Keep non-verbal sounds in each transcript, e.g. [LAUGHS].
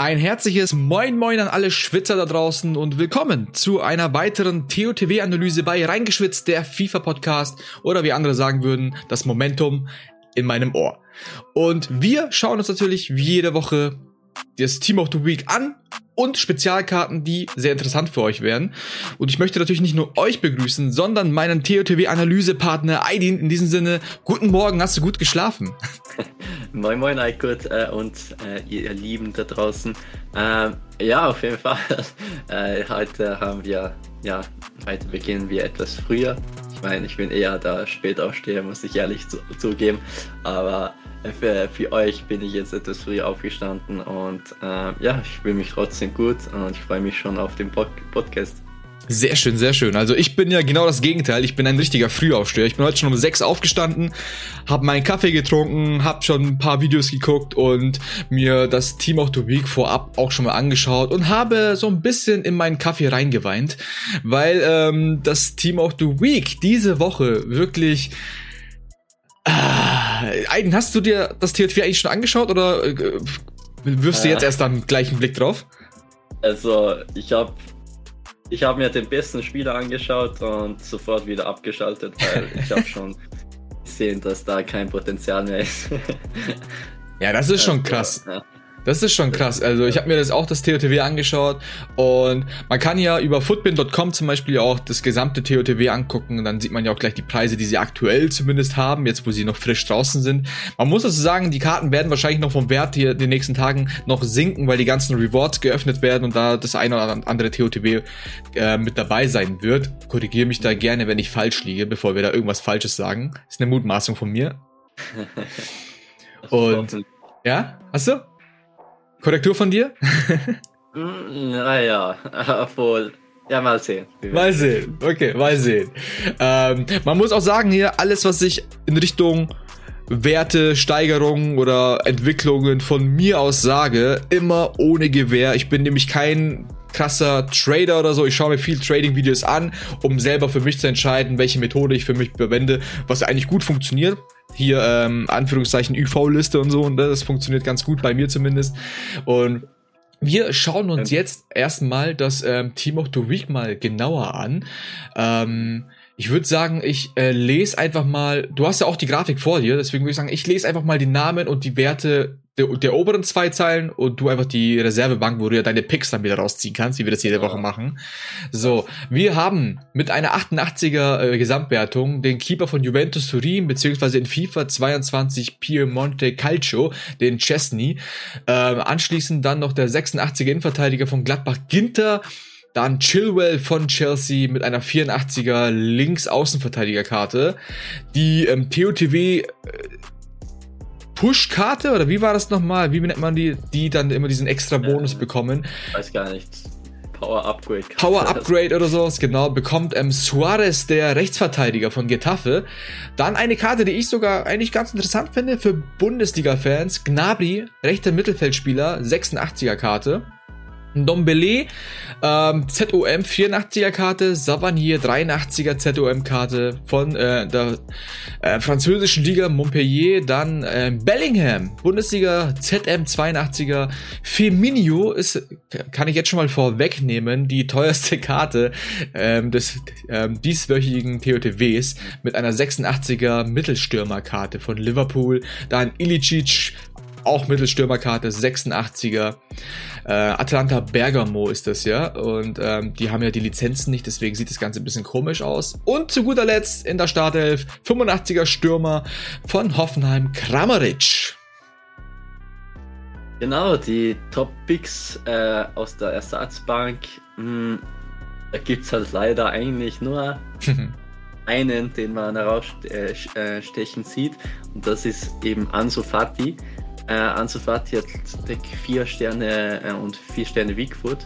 Ein herzliches Moin Moin an alle Schwitzer da draußen und willkommen zu einer weiteren TOTW-Analyse bei Reingeschwitzt, der FIFA-Podcast oder wie andere sagen würden, das Momentum in meinem Ohr. Und wir schauen uns natürlich wie jede Woche das Team of the Week an und Spezialkarten, die sehr interessant für euch wären. Und ich möchte natürlich nicht nur euch begrüßen, sondern meinen TOTW-Analysepartner Aidin. In diesem Sinne, guten Morgen, hast du gut geschlafen? [LAUGHS] moin Moin Aykut äh, und äh, ihr Lieben da draußen. Äh, ja, auf jeden Fall. [LAUGHS] Äh, heute haben wir, ja, heute beginnen wir etwas früher. Ich meine, ich bin eher da spät aufsteher, muss ich ehrlich zu zugeben. Aber für, für euch bin ich jetzt etwas früh aufgestanden und äh, ja, ich fühle mich trotzdem gut und ich freue mich schon auf den Pod Podcast. Sehr schön, sehr schön. Also ich bin ja genau das Gegenteil. Ich bin ein richtiger Frühaufsteher. Ich bin heute schon um sechs aufgestanden, habe meinen Kaffee getrunken, habe schon ein paar Videos geguckt und mir das Team of the Week vorab auch schon mal angeschaut und habe so ein bisschen in meinen Kaffee reingeweint, weil ähm, das Team of the Week diese Woche wirklich Aiden, hast du dir das THW eigentlich schon angeschaut oder äh, wirfst du jetzt äh. erst dann gleich einen Blick drauf? Also, ich habe ich hab mir den besten Spieler angeschaut und sofort wieder abgeschaltet, weil ich habe [LAUGHS] schon gesehen, dass da kein Potenzial mehr ist. ja, das ist schon also, krass. Ja. Das ist schon krass. Also ich habe mir das auch das TOTW angeschaut und man kann ja über footbin.com zum Beispiel auch das gesamte TOTW angucken und dann sieht man ja auch gleich die Preise, die sie aktuell zumindest haben, jetzt wo sie noch frisch draußen sind. Man muss also sagen, die Karten werden wahrscheinlich noch vom Wert hier in den nächsten Tagen noch sinken, weil die ganzen Rewards geöffnet werden und da das eine oder andere TOTW äh, mit dabei sein wird. Korrigiere mich da gerne, wenn ich falsch liege, bevor wir da irgendwas Falsches sagen. ist eine Mutmaßung von mir. [LAUGHS] und ja, hast du? Korrektur von dir? naja, [LAUGHS] obwohl. Ja, mal sehen. Mal sehen. Okay, mal sehen. Ähm, man muss auch sagen hier, alles, was ich in Richtung Werte, Steigerungen oder Entwicklungen von mir aus sage, immer ohne Gewehr. Ich bin nämlich kein krasser Trader oder so. Ich schaue mir viel Trading-Videos an, um selber für mich zu entscheiden, welche Methode ich für mich verwende, was eigentlich gut funktioniert hier ähm, Anführungszeichen UV-Liste und so und das funktioniert ganz gut bei mir zumindest und wir schauen uns jetzt erstmal das ähm, Team of the Week mal genauer an. Ähm, ich würde sagen, ich äh, lese einfach mal, du hast ja auch die Grafik vor dir, deswegen würde ich sagen, ich lese einfach mal die Namen und die Werte der, der oberen zwei Zeilen und du einfach die Reservebank, wo du ja deine Picks dann wieder rausziehen kannst, wie wir das jede Woche machen. So, wir haben mit einer 88er äh, Gesamtwertung den Keeper von Juventus Turin, beziehungsweise in FIFA 22 Piemonte Calcio, den Chesney. Äh, anschließend dann noch der 86er Innenverteidiger von Gladbach Ginter, dann Chilwell von Chelsea mit einer 84er Links-Außenverteidigerkarte. Die ähm, TOTW äh, Push-Karte oder wie war das nochmal? Wie nennt man die, die dann immer diesen extra Bonus äh, bekommen? Weiß gar nicht. Power Upgrade. Power [LAUGHS] Upgrade oder sowas, genau, bekommt ähm, Suarez, der Rechtsverteidiger von Getafe. Dann eine Karte, die ich sogar eigentlich ganz interessant finde für Bundesliga-Fans. Gnabry, rechter Mittelfeldspieler, 86er Karte. Dombele, ähm, ZOM 84er Karte, Savanier 83er ZOM Karte von äh, der äh, französischen Liga Montpellier, dann äh, Bellingham, Bundesliga ZM 82er, Feminio ist, kann ich jetzt schon mal vorwegnehmen, die teuerste Karte ähm, des ähm, dieswöchigen TOTWs mit einer 86er Mittelstürmerkarte von Liverpool, dann Ilicic, auch Mittelstürmerkarte, 86er. Äh, Atlanta Bergamo ist das ja. Und ähm, die haben ja die Lizenzen nicht, deswegen sieht das Ganze ein bisschen komisch aus. Und zu guter Letzt in der Startelf 85er Stürmer von Hoffenheim Kramaric. Genau, die Top-Picks äh, aus der Ersatzbank. Mh, hm, da gibt es halt leider eigentlich nur [LAUGHS] einen, den man herausstechen äh, sieht. Und das ist eben Ansu Fati. Äh, Ansu hat vier Sterne äh, und vier Sterne Wigfoot.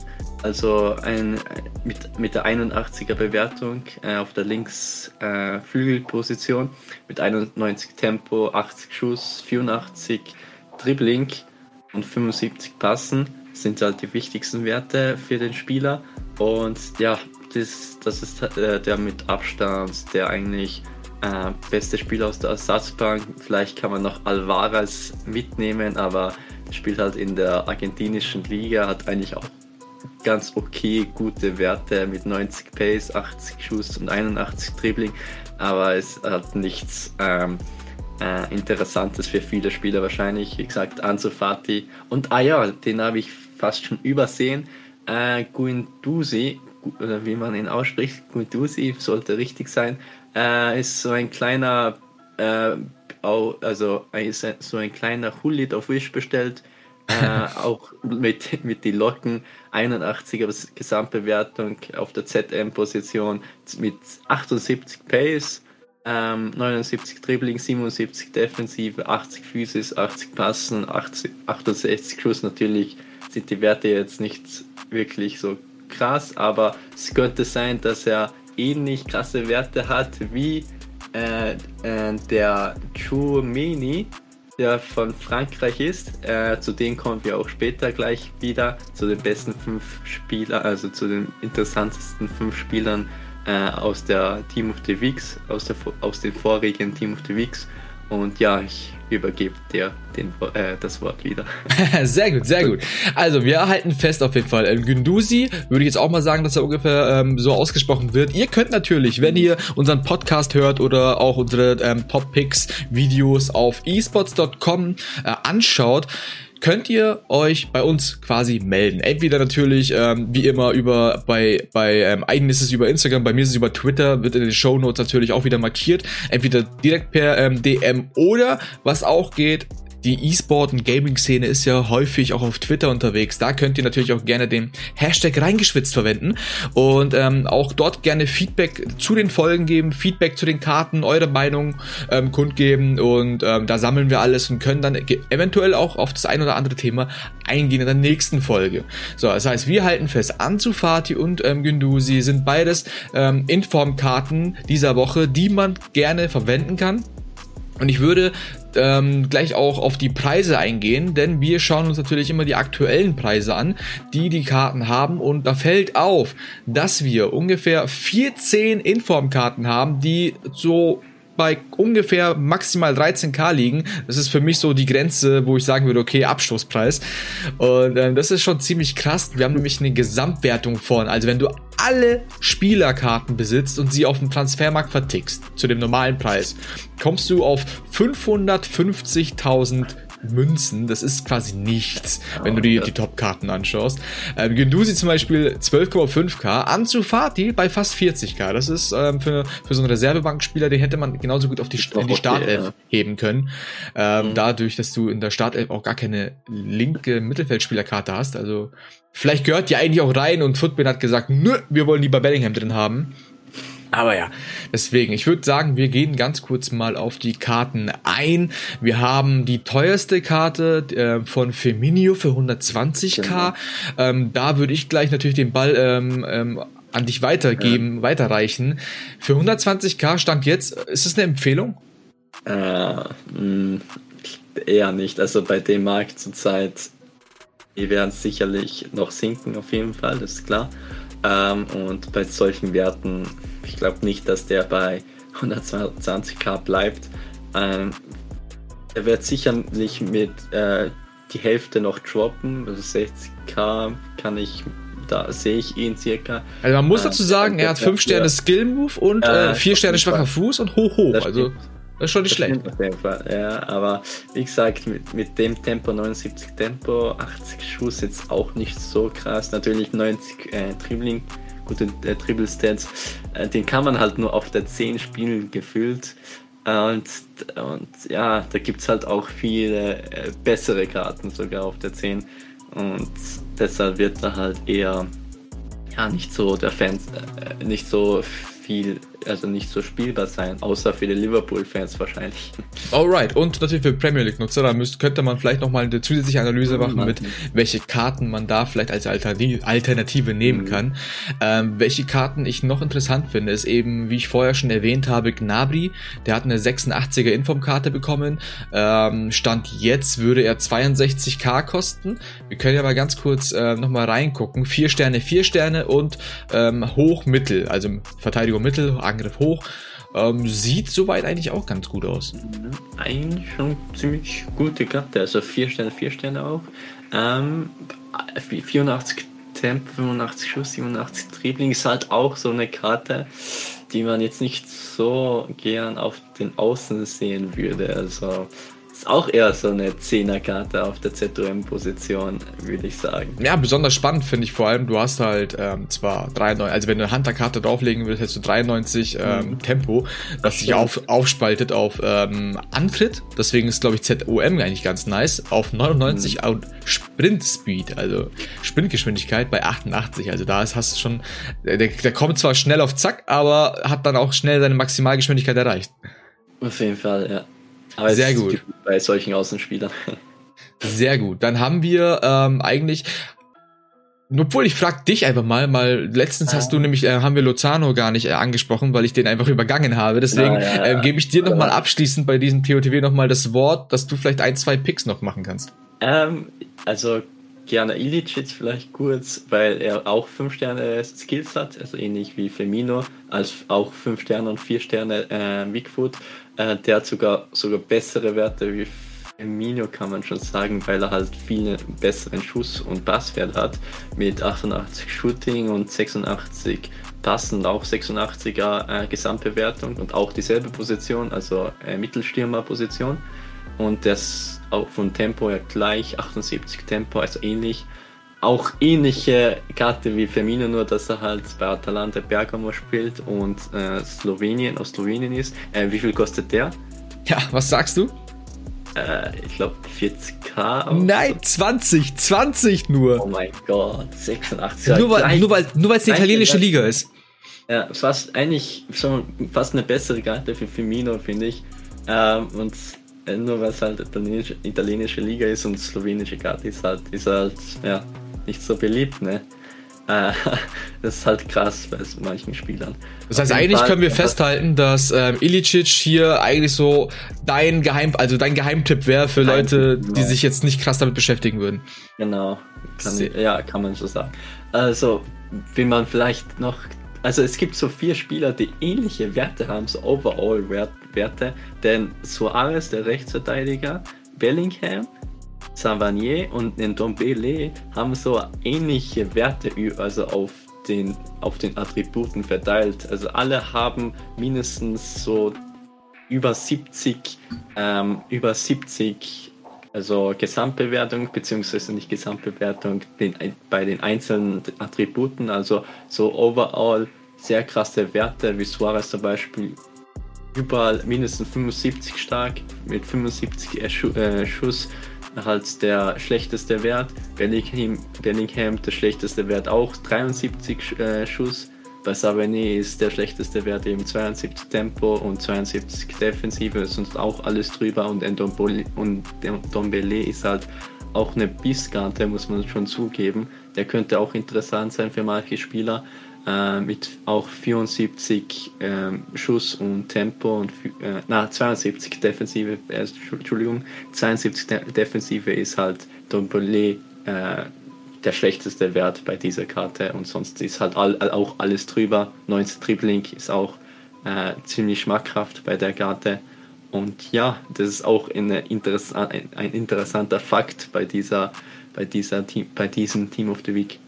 Also ein, mit, mit der 81er Bewertung äh, auf der Linksflügelposition äh, mit 91 Tempo, 80 Schuss, 84 Dribbling und 75 Passen sind halt die wichtigsten Werte für den Spieler. Und ja, das, das ist äh, der mit Abstand, der eigentlich äh, beste Spieler aus der Ersatzbank. Vielleicht kann man noch Alvarez mitnehmen, aber spielt halt in der argentinischen Liga, hat eigentlich auch ganz okay gute Werte mit 90 Pace, 80 Schuss und 81 Dribbling, aber es hat nichts ähm, äh, Interessantes für viele Spieler wahrscheinlich. Wie gesagt, Ansu Fati und ah ja, den habe ich fast schon übersehen. Äh, Guindusi, oder wie man ihn ausspricht, Guindusi sollte richtig sein, äh, ist so ein kleiner, äh, also ist so ein kleiner Hullit auf Wish bestellt äh, [LAUGHS] auch mit, mit die Locken 81er Gesamtbewertung auf der ZM-Position mit 78 Pace, ähm, 79 Dribbling, 77 Defensive, 80 Physis, 80 Passen, 80, 68 Schuss. Natürlich sind die Werte jetzt nicht wirklich so krass, aber es könnte sein, dass er ähnlich krasse Werte hat wie äh, äh, der Chouameni, der von Frankreich ist. Äh, zu denen kommen wir auch später gleich wieder, zu den besten fünf Spielern, also zu den interessantesten fünf Spielern äh, aus der Team of the Weeks, aus, der, aus den vorigen Team of the Weeks. Und ja, ich übergebe dir den, äh, das Wort wieder. [LAUGHS] sehr gut, sehr gut. Also wir halten fest auf jeden Fall. Ähm, Gündusi würde ich jetzt auch mal sagen, dass er ungefähr ähm, so ausgesprochen wird. Ihr könnt natürlich, wenn ihr unseren Podcast hört oder auch unsere ähm, Top Picks Videos auf esports.com äh, anschaut, könnt ihr euch bei uns quasi melden. Entweder natürlich, ähm, wie immer, über bei, bei ähm, Aiden ist es über Instagram, bei mir ist es über Twitter, wird in den Show Notes natürlich auch wieder markiert. Entweder direkt per ähm, DM oder was auch geht, die E-Sport- und Gaming-Szene ist ja häufig auch auf Twitter unterwegs. Da könnt ihr natürlich auch gerne den Hashtag reingeschwitzt verwenden und ähm, auch dort gerne Feedback zu den Folgen geben, Feedback zu den Karten, eure Meinung ähm, kundgeben und ähm, da sammeln wir alles und können dann eventuell auch auf das ein oder andere Thema eingehen in der nächsten Folge. So, das heißt, wir halten fest, Anzufati und ähm, Gündusi sind beides ähm, Informkarten dieser Woche, die man gerne verwenden kann. Und ich würde ähm, gleich auch auf die Preise eingehen, denn wir schauen uns natürlich immer die aktuellen Preise an, die die Karten haben. Und da fällt auf, dass wir ungefähr 14 Informkarten haben, die so bei ungefähr maximal 13k liegen. Das ist für mich so die Grenze, wo ich sagen würde, okay, Abstoßpreis. Und ähm, das ist schon ziemlich krass. Wir haben nämlich eine Gesamtwertung von, also wenn du alle Spielerkarten besitzt und sie auf dem Transfermarkt vertickst, zu dem normalen Preis, kommst du auf 550.000 Münzen. Das ist quasi nichts, wenn du die, die Top-Karten anschaust. Ähm, Gendusi zum Beispiel 12,5k. Ansu Fati bei fast 40k. Das ist ähm, für, für so einen Reservebankspieler, den hätte man genauso gut auf die, in die Startelf ja. heben können. Ähm, mhm. Dadurch, dass du in der Startelf auch gar keine linke Mittelfeldspielerkarte hast. Also vielleicht gehört die eigentlich auch rein und Footbin hat gesagt, nö, wir wollen lieber Bellingham drin haben. Aber ja, deswegen, ich würde sagen, wir gehen ganz kurz mal auf die Karten ein. Wir haben die teuerste Karte äh, von Feminio für 120k. Genau. Ähm, da würde ich gleich natürlich den Ball ähm, ähm, an dich weitergeben, ja. weiterreichen. Für 120k stand jetzt, ist es eine Empfehlung? Äh, mh, hm, eher nicht. Also bei dem Markt zurzeit, die werden sicherlich noch sinken auf jeden Fall, das ist klar. Ähm, und bei solchen Werten ich glaube nicht, dass der bei 120k bleibt. Ähm, er wird sicherlich mit äh, die Hälfte noch droppen, also 60k kann ich, da sehe ich ihn circa. Also man muss dazu sagen, er hat 5 Sterne Skill Move und 4 äh, Sterne schwacher Fuß und hoch hoch. Das also das ist schon nicht das schlecht. Ja, aber wie gesagt, mit, mit dem Tempo, 79 Tempo, 80 Schuss jetzt auch nicht so krass. Natürlich 90 äh, Dribbling gute äh, Dribble Stats, äh, den kann man halt nur auf der 10 spielen gefühlt. Und, und ja, da gibt es halt auch viele äh, bessere Karten sogar auf der 10. Und deshalb wird da halt eher ja nicht so der Fans, äh, nicht so viel, also nicht so spielbar sein, außer für die Liverpool-Fans wahrscheinlich. Alright, und natürlich für Premier League-Nutzer, da müsste, könnte man vielleicht nochmal eine zusätzliche Analyse machen mhm. mit, welche Karten man da vielleicht als Alternative nehmen mhm. kann. Ähm, welche Karten ich noch interessant finde, ist eben, wie ich vorher schon erwähnt habe, Gnabry, der hat eine 86er Informkarte bekommen, ähm, Stand jetzt würde er 62k kosten. Wir können ja mal ganz kurz äh, nochmal reingucken. Vier Sterne, vier Sterne und ähm, hoch, mittel, also Verteidigung mittel, Angriff hoch. Ähm, sieht soweit eigentlich auch ganz gut aus. Eigentlich schon ziemlich gute Karte, also 4 Sterne, 4 Sterne auch. Ähm, 84 Tempo, 85 Schuss, 87 Dribbling ist halt auch so eine Karte, die man jetzt nicht so gern auf den Außen sehen würde. Also ist auch eher so eine Zehnerkarte auf der ZOM-Position, würde ich sagen. Ja, besonders spannend finde ich vor allem, du hast halt ähm, zwar 93, also wenn du eine Hunter-Karte drauflegen willst, hättest du 93 ähm, mhm. Tempo, was sich auf, aufspaltet auf ähm, Antritt, deswegen ist glaube ich ZOM eigentlich ganz nice, auf 99 mhm. und Sprint-Speed, also Sprintgeschwindigkeit bei 88, also da ist, hast du schon, der, der kommt zwar schnell auf Zack, aber hat dann auch schnell seine Maximalgeschwindigkeit erreicht. Auf jeden Fall, ja. Aber Sehr gut. Bei solchen Außenspielern. [LAUGHS] Sehr gut. Dann haben wir ähm, eigentlich obwohl, ich frag dich einfach mal, mal letztens hast du ah. nämlich, äh, haben wir Lozano gar nicht äh, angesprochen, weil ich den einfach übergangen habe. Deswegen ja, ja, ja. äh, gebe ich dir nochmal abschließend bei diesem POTW nochmal das Wort, dass du vielleicht ein, zwei Picks noch machen kannst. Ähm, also gerne Ilicic vielleicht kurz, weil er auch 5 Sterne Skills hat, also ähnlich wie Femino, als auch 5 Sterne und 4 Sterne äh, Bigfoot. Äh, der hat sogar, sogar bessere Werte wie Firmino, kann man schon sagen, weil er halt viel besseren Schuss- und Passwert hat. Mit 88 Shooting und 86 Passen, auch 86er äh, Gesamtbewertung und auch dieselbe Position, also äh, Mittelstürmer-Position. Und das auch von Tempo ja gleich, 78 Tempo, also ähnlich auch ähnliche Karte wie Firmino, nur dass er halt bei Atalanta Bergamo spielt und äh, Slowenien aus Slowenien ist. Äh, wie viel kostet der? Ja, was sagst du? Äh, ich glaube 40k. Nein, so. 20, 20 nur. Oh mein Gott, 86. Nur weil, nur weil, nur weil es eine italienische Liga ist. Ja, fast eigentlich schon fast eine bessere Karte für Firmino, finde ich. Ähm, und nur weil es halt italienische, italienische Liga ist und slowenische Karte ist halt, ist halt, ja, nicht so beliebt, ne? Äh, [LAUGHS] das ist halt krass bei manchen Spielern. Das heißt, eigentlich Fall, können wir festhalten, dass ähm, Ilicic hier eigentlich so dein Geheim, also dein Geheimtipp wäre für Leute, genau. die sich jetzt nicht krass damit beschäftigen würden. Genau, kann, ja, kann man so sagen. Also, wie man vielleicht noch, also es gibt so vier Spieler, die ähnliche Werte haben, so Overall-Werte, denn Suarez, der Rechtsverteidiger, Bellingham, Savanier und Ndombele haben so ähnliche Werte also auf den, auf den Attributen verteilt. Also alle haben mindestens so über 70, ähm, über 70 also Gesamtbewertung, beziehungsweise nicht Gesamtbewertung den, bei den einzelnen Attributen, also so overall sehr krasse Werte, wie Suarez zum Beispiel überall mindestens 75 stark mit 75 äh, Schuss halt der schlechteste Wert. Bellingham, Bellingham der schlechteste Wert auch 73 äh, Schuss. Bei Savane ist der schlechteste Wert eben 72 Tempo und 72 Defensive, sonst auch alles drüber und Ndombele ist halt auch eine Bisskarte, muss man schon zugeben. Der könnte auch interessant sein für manche Spieler äh, mit auch 74 äh, Schuss und Tempo und äh, na, 72 Defensive, äh, Entschuldigung, 72 De Defensive ist halt Dombele äh, der schlechteste Wert bei dieser Karte und sonst ist halt all, auch alles drüber. 19 Dribbling ist auch äh, ziemlich schmackhaft bei der Karte. Und ja, das ist auch interess ein, ein interessanter Fakt bei dieser, bei dieser bei diesem Team of the Week.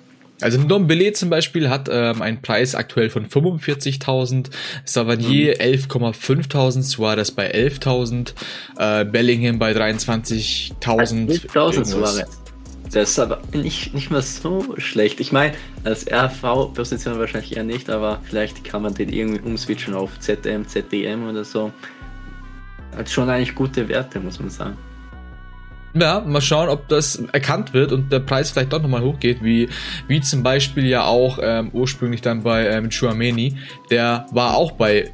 Also Ndombele zum Beispiel hat ähm, einen Preis aktuell von 45.000, Savanier mhm. 11,5.000, Suarez bei 11.000, äh, Bellingham bei 23.000. 11.000 Suarez. Das ist aber nicht, nicht mal so schlecht. Ich meine, als RV-Position wahrscheinlich eher nicht, aber vielleicht kann man den irgendwie umswitchen auf ZM, ZDM oder so. Hat schon eigentlich gute Werte, muss man sagen. Ja, mal schauen, ob das erkannt wird und der Preis vielleicht doch nochmal hochgeht, wie, wie zum Beispiel ja auch ähm, ursprünglich dann bei ähm, Chouameni. Der war auch bei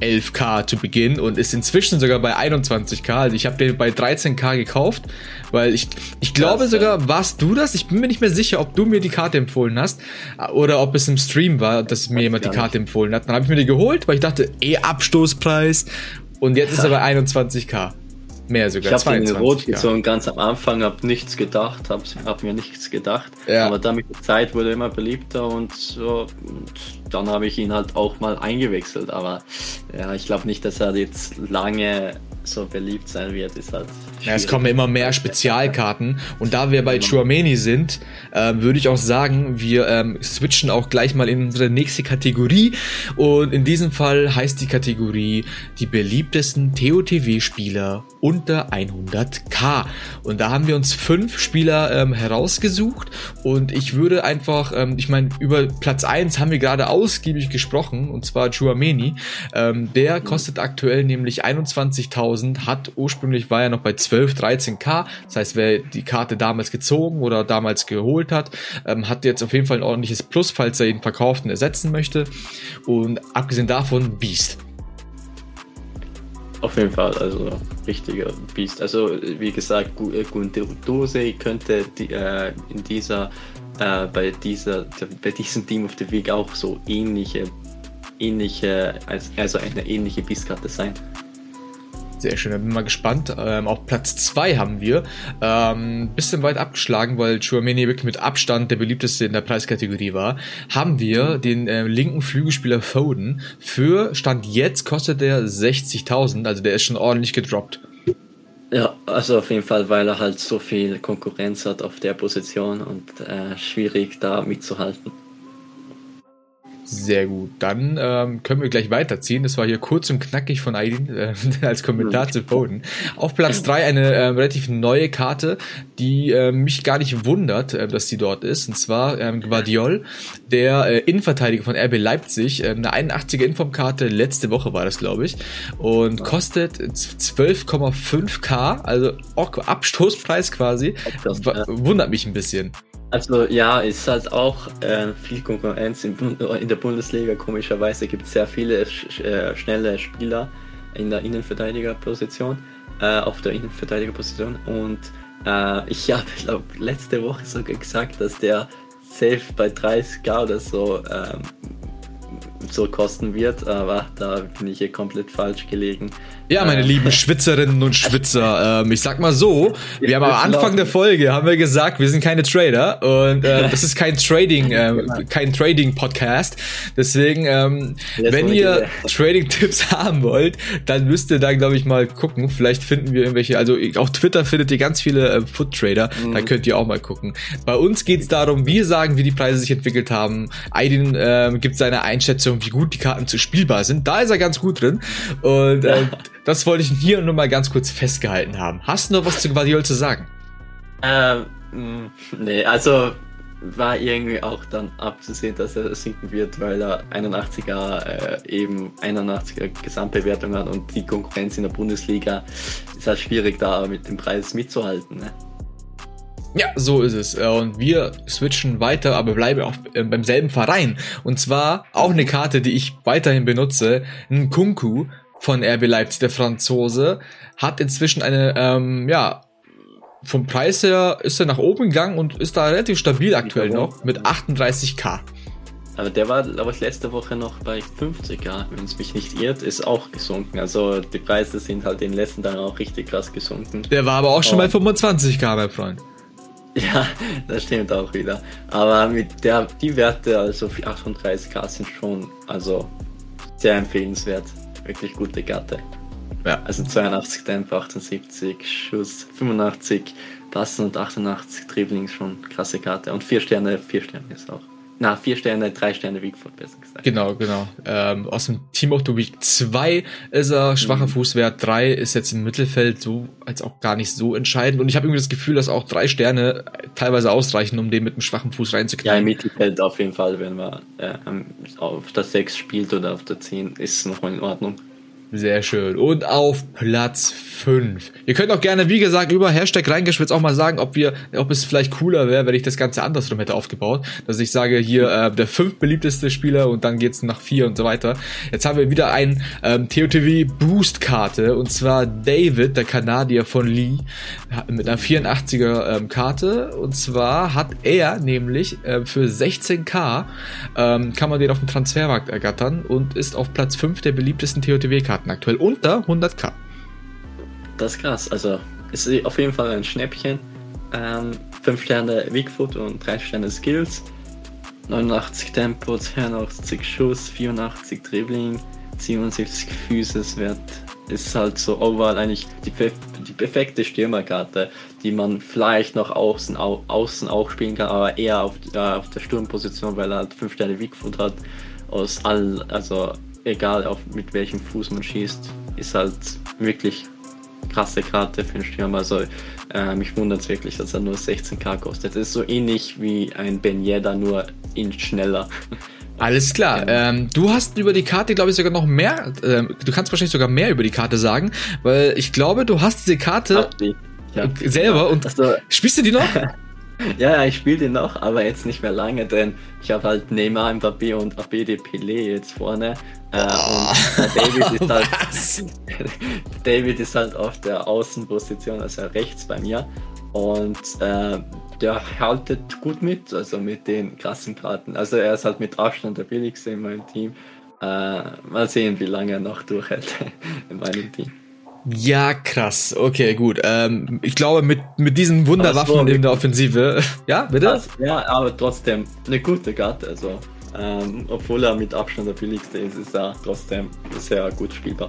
11k zu Beginn und ist inzwischen sogar bei 21k. Also ich habe den bei 13k gekauft, weil ich, ich glaube Krass, sogar, warst du das? Ich bin mir nicht mehr sicher, ob du mir die Karte empfohlen hast oder ob es im Stream war, dass mir jemand die Karte nicht. empfohlen hat. Dann habe ich mir die geholt, weil ich dachte, eh Abstoßpreis und jetzt ist er bei [LAUGHS] 21k. Mehr sogar. Ich habe den Rot gezogen ganz am Anfang, habe nichts gedacht, habe hab mir nichts gedacht. Ja. Aber dann mit der Zeit wurde er immer beliebter und, so, und dann habe ich ihn halt auch mal eingewechselt. Aber ja, ich glaube nicht, dass er jetzt lange so beliebt sein wird, ist halt. Ja, es kommen immer mehr Spezialkarten. Und da wir bei Chuameni sind, äh, würde ich auch sagen, wir ähm, switchen auch gleich mal in unsere nächste Kategorie. Und in diesem Fall heißt die Kategorie die beliebtesten TOTW-Spieler unter 100k. Und da haben wir uns fünf Spieler ähm, herausgesucht. Und ich würde einfach, ähm, ich meine, über Platz 1 haben wir gerade ausgiebig gesprochen, und zwar Chuameni. Ähm, der kostet aktuell nämlich 21.000 1000 hat ursprünglich war ja noch bei 12, 13k. Das heißt, wer die Karte damals gezogen oder damals geholt hat, ähm, hat jetzt auf jeden Fall ein ordentliches Plus, falls er ihn verkauft und ersetzen möchte. Und abgesehen davon Beast. Auf jeden Fall, also richtiger Beast. Also wie gesagt, Gundose äh, könnte die, äh, in dieser, äh, bei dieser, bei diesem Team of the Week auch so ähnliche, ähnliche, also eine ähnliche Beast-Karte sein. Sehr schön, da bin mal gespannt. Ähm, auf Platz 2 haben wir. Ähm, bisschen weit abgeschlagen, weil Chouameni wirklich mit Abstand der beliebteste in der Preiskategorie war. Haben wir den äh, linken Flügelspieler Foden. Für Stand jetzt kostet der 60.000, also der ist schon ordentlich gedroppt. Ja, also auf jeden Fall, weil er halt so viel Konkurrenz hat auf der Position und äh, schwierig da mitzuhalten. Sehr gut. Dann ähm, können wir gleich weiterziehen. Das war hier kurz und knackig von Aidin [LAUGHS] äh, als Kommentar zu Foden. Auf Platz drei eine äh, relativ neue Karte, die äh, mich gar nicht wundert, äh, dass die dort ist. Und zwar ähm, Guardiol, der äh, Innenverteidiger von RB Leipzig. Äh, eine 81er Informkarte, letzte Woche war das, glaube ich. Und kostet 12,5k, also Abstoßpreis quasi. Wundert mich ein bisschen. Also ja, es ist halt auch äh, viel Konkurrenz in, in, der Bundesliga. Komischerweise gibt es sehr viele sch äh, schnelle Spieler in der Innenverteidigerposition, äh, auf der Innenverteidigerposition. Und äh, ich [LAUGHS] habe, letzte Woche sogar gesagt, dass der safe bei 30k oder so ähm, so kosten wird, aber da bin ich hier komplett falsch gelegen. Ja, meine äh, lieben Schwitzerinnen und Schwitzer, ähm, ich sag mal so, wir haben am Anfang der Folge haben wir gesagt, wir sind keine Trader und äh, das ist kein Trading, äh, [LAUGHS] kein Trading Podcast. Deswegen, ähm, wenn ihr Trading-Tipps [LAUGHS] haben wollt, dann müsst ihr da glaube ich mal gucken. Vielleicht finden wir irgendwelche, also auf Twitter findet ihr ganz viele äh, Foot Trader, mhm. da könnt ihr auch mal gucken. Bei uns geht's darum, wir sagen, wie die Preise sich entwickelt haben. Aydin äh, gibt seine Einschätzung wie gut die Karten zu spielbar sind. Da ist er ganz gut drin. Und äh, [LAUGHS] das wollte ich hier nur mal ganz kurz festgehalten haben. Hast du noch was zu Guardiol zu sagen? Ähm, nee, also war irgendwie auch dann abzusehen, dass er sinken wird, weil er 81er äh, eben 81er Gesamtbewertung hat und die Konkurrenz in der Bundesliga ist halt schwierig da mit dem Preis mitzuhalten. Ne? Ja, so ist es. Äh, und wir switchen weiter, aber bleiben auch äh, beim selben Verein. Und zwar auch eine Karte, die ich weiterhin benutze. Ein Kunku von RB Leipzig, der Franzose, hat inzwischen eine, ähm, ja, vom Preis her ist er nach oben gegangen und ist da relativ stabil aktuell noch mit 38k. Aber der war, glaube ich, letzte Woche noch bei 50k, wenn es mich nicht irrt, ist auch gesunken. Also die Preise sind halt in den letzten Tagen auch richtig krass gesunken. Der war aber auch schon bei 25k, mein Freund. Ja, das stimmt auch wieder. Aber mit der, die Werte, also 38k sind schon, also sehr empfehlenswert. Wirklich gute Karte. Ja. Also 82 Tempo, 78 Schuss, 85 Passen und 88 Dribbling schon krasse Karte. Und 4 Sterne, 4 Sterne ist auch. Na, vier Sterne, drei Sterne Weekfoot, besser gesagt. Genau, genau. Ähm, aus dem Team of the Week 2 ist er schwacher mhm. Fußwert, 3 ist jetzt im Mittelfeld so als auch gar nicht so entscheidend. Und ich habe irgendwie das Gefühl, dass auch drei Sterne teilweise ausreichen, um den mit einem schwachen Fuß reinzukriegen. Ja, im Mittelfeld auf jeden Fall, wenn man äh, auf der 6 spielt oder auf der 10, ist es noch in Ordnung. Sehr schön. Und auf Platz 5. Ihr könnt auch gerne, wie gesagt, über Hashtag reingeschwitzt auch mal sagen, ob wir, ob es vielleicht cooler wäre, wenn ich das Ganze andersrum hätte aufgebaut. Dass ich sage, hier äh, der fünf beliebteste Spieler und dann geht's nach vier und so weiter. Jetzt haben wir wieder ein ähm, TOTW Boost Karte und zwar David, der Kanadier von Lee, mit einer 84er ähm, Karte. Und zwar hat er nämlich äh, für 16k ähm, kann man den auf dem Transfermarkt ergattern und ist auf Platz 5 der beliebtesten TOTW-Karten aktuell unter 100k. Das ist krass. Also, es ist auf jeden Fall ein Schnäppchen. Ähm, 5 Sterne Wigfoot und 3 Sterne Skills. 89 Tempo, 82 Schuss, 84 Dribbling, 77 Physis-Wert. Ist halt so overall eigentlich die, die perfekte Stürmerkarte, die man vielleicht noch außen, au, außen auch spielen kann, aber eher auf, äh, auf der Sturmposition, weil er halt 5 Sterne Wigfoot hat. Aus all, also egal auf, mit welchem Fuß man schießt, ist halt wirklich krasse Karte für den Stürmer. Also äh, mich wundert es wirklich, dass er nur 16k kostet. Das ist so ähnlich wie ein Ben Yedda, nur in schneller. Alles klar. Ähm, du hast über die Karte, glaube ich, sogar noch mehr. Ähm, du kannst wahrscheinlich sogar mehr über die Karte sagen, weil ich glaube, du hast diese Karte ja. selber und also, spielst du die noch? [LAUGHS] [LAUGHS] Ja, ich spiele den noch, aber jetzt nicht mehr lange, denn ich habe halt Neymar, Mbappé und Abede Pelé jetzt vorne. Äh, oh, und David ist [LAUGHS] halt [LAUGHS] David ist halt auf der Außenposition, also rechts bei mir. Und äh, der haltet gut mit, also mit den krassen Karten. Also er ist halt mit Abstand der billigste in meinem Team. Äh, mal sehen, wie lange er noch durchhält in meinem Team. Ja, krass. Okay, gut. Ähm, ich glaube, mit, mit diesen Wunderwaffen in der Offensive. [LAUGHS] ja, bitte? Das, ja, aber trotzdem eine gute Karte. Also, ähm, obwohl er mit Abstand der billigste ist, ist er trotzdem sehr gut spielbar.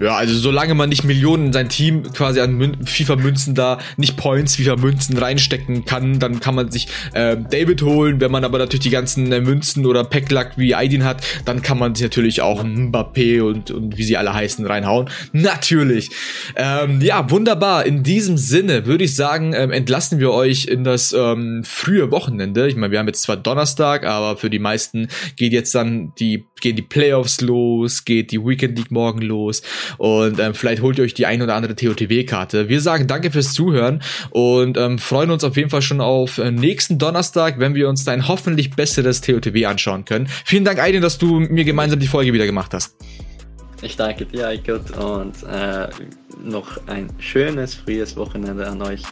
Ja, also solange man nicht Millionen in sein Team quasi an Mün FIFA-Münzen da, nicht Points, FIFA-Münzen reinstecken kann, dann kann man sich äh, David holen. Wenn man aber natürlich die ganzen äh, Münzen oder Packlack wie Aidin hat, dann kann man sich natürlich auch Mbappé und, und wie sie alle heißen reinhauen. Natürlich. Ähm, ja, wunderbar. In diesem Sinne würde ich sagen, ähm, entlassen wir euch in das ähm, frühe Wochenende. Ich meine, wir haben jetzt zwar Donnerstag, aber für die meisten geht jetzt dann die, gehen die Playoffs los, geht die Weekend League morgen los. Und ähm, vielleicht holt ihr euch die ein oder andere TOTW-Karte. Wir sagen danke fürs Zuhören und ähm, freuen uns auf jeden Fall schon auf äh, nächsten Donnerstag, wenn wir uns dein hoffentlich besseres TOTW anschauen können. Vielen Dank, Aiden, dass du mir gemeinsam die Folge wieder gemacht hast. Ich danke dir, Eikert, und äh, noch ein schönes, frühes Wochenende an euch.